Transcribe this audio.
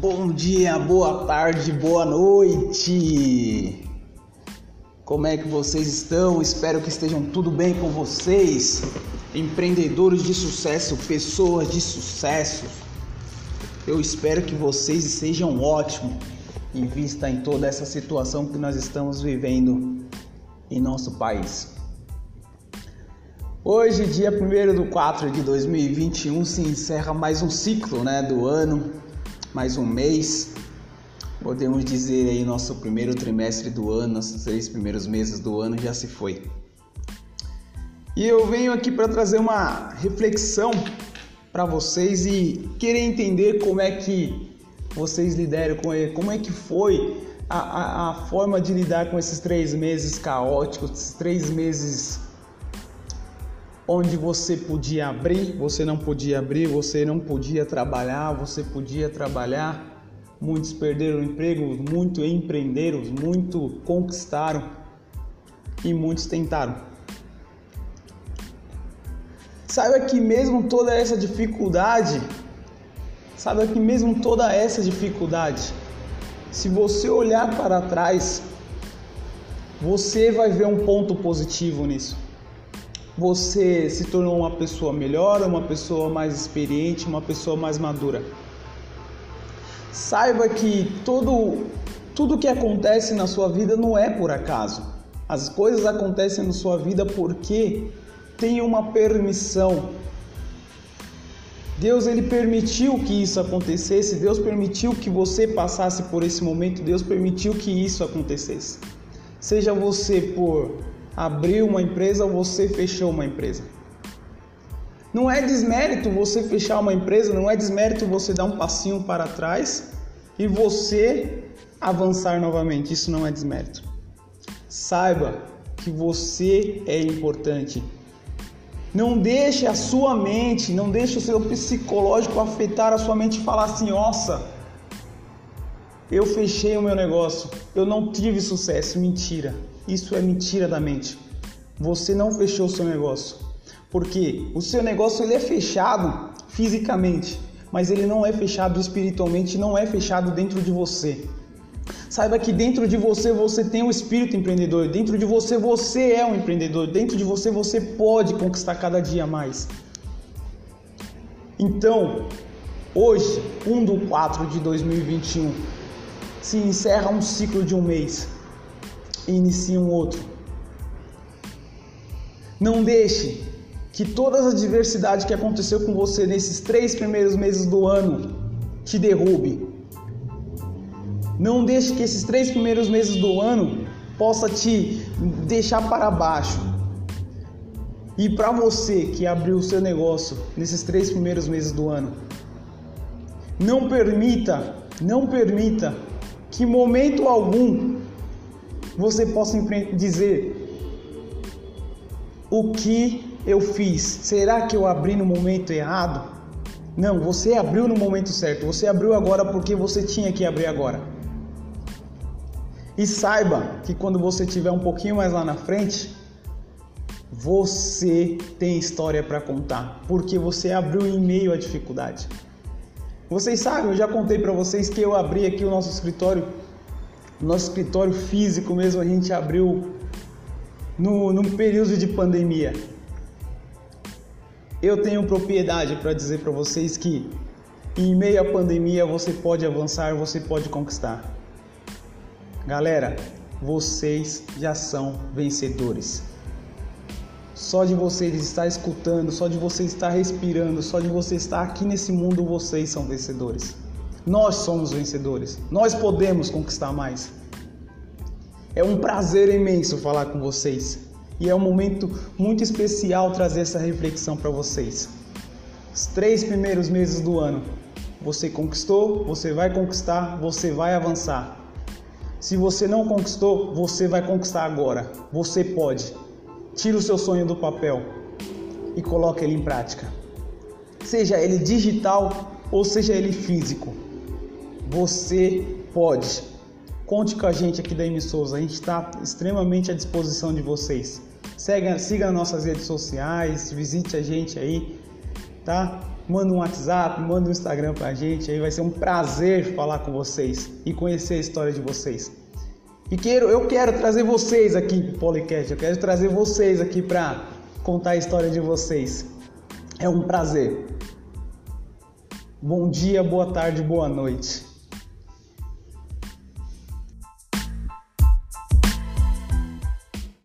Bom dia, boa tarde, boa noite. Como é que vocês estão? Espero que estejam tudo bem com vocês. Empreendedores de sucesso, pessoas de sucesso. Eu espero que vocês sejam ótimos em vista em toda essa situação que nós estamos vivendo em nosso país. Hoje, dia 1 de 4 de 2021, se encerra mais um ciclo né, do ano, mais um mês. Podemos dizer aí nosso primeiro trimestre do ano, nossos três primeiros meses do ano já se foi. E eu venho aqui para trazer uma reflexão para vocês e querer entender como é que vocês lideram com ele, como é que foi a, a, a forma de lidar com esses três meses caóticos, esses três meses onde você podia abrir, você não podia abrir, você não podia trabalhar, você podia trabalhar. Muitos perderam emprego, muitos empreenderam, muitos conquistaram e muitos tentaram. Saiba que mesmo toda essa dificuldade, saiba que mesmo toda essa dificuldade, se você olhar para trás, você vai ver um ponto positivo nisso. Você se tornou uma pessoa melhor, uma pessoa mais experiente, uma pessoa mais madura. Saiba que tudo, tudo que acontece na sua vida não é por acaso. As coisas acontecem na sua vida porque tem uma permissão. Deus ele permitiu que isso acontecesse, Deus permitiu que você passasse por esse momento, Deus permitiu que isso acontecesse. Seja você por abrir uma empresa ou você fechou uma empresa. Não é desmérito você fechar uma empresa, não é desmérito você dar um passinho para trás e você avançar novamente. Isso não é desmérito. Saiba que você é importante. Não deixe a sua mente, não deixe o seu psicológico afetar a sua mente e falar assim: nossa, eu fechei o meu negócio, eu não tive sucesso. Mentira, isso é mentira da mente. Você não fechou o seu negócio, porque o seu negócio ele é fechado fisicamente, mas ele não é fechado espiritualmente, não é fechado dentro de você. Saiba que dentro de você você tem um espírito empreendedor, dentro de você você é um empreendedor, dentro de você você pode conquistar cada dia mais. Então, hoje, 1 do 4 de 2021, se encerra um ciclo de um mês e inicia um outro. Não deixe que todas as adversidades que aconteceu com você nesses três primeiros meses do ano te derrube. Não deixe que esses três primeiros meses do ano possa te deixar para baixo. E para você que abriu o seu negócio nesses três primeiros meses do ano, não permita, não permita que momento algum você possa dizer o que eu fiz. Será que eu abri no momento errado? Não, você abriu no momento certo. Você abriu agora porque você tinha que abrir agora. E saiba que quando você tiver um pouquinho mais lá na frente, você tem história para contar, porque você abriu em meio à dificuldade. Vocês sabem, eu já contei para vocês que eu abri aqui o nosso escritório, nosso escritório físico mesmo, a gente abriu no, no período de pandemia. Eu tenho propriedade para dizer para vocês que em meio à pandemia você pode avançar, você pode conquistar. Galera, vocês já são vencedores. Só de vocês estar escutando, só de você estar respirando, só de você estar aqui nesse mundo, vocês são vencedores. Nós somos vencedores. Nós podemos conquistar mais. É um prazer imenso falar com vocês e é um momento muito especial trazer essa reflexão para vocês. Os três primeiros meses do ano, você conquistou, você vai conquistar, você vai avançar. Se você não conquistou, você vai conquistar agora. Você pode. Tira o seu sonho do papel e coloque ele em prática. Seja ele digital ou seja ele físico. Você pode. Conte com a gente aqui da M Souza. A gente está extremamente à disposição de vocês. Siga, siga nossas redes sociais, visite a gente aí, tá? manda um WhatsApp, manda um Instagram pra gente, aí vai ser um prazer falar com vocês e conhecer a história de vocês. E quero, eu quero trazer vocês aqui pro Polycast, eu quero trazer vocês aqui para contar a história de vocês. É um prazer. Bom dia, boa tarde, boa noite.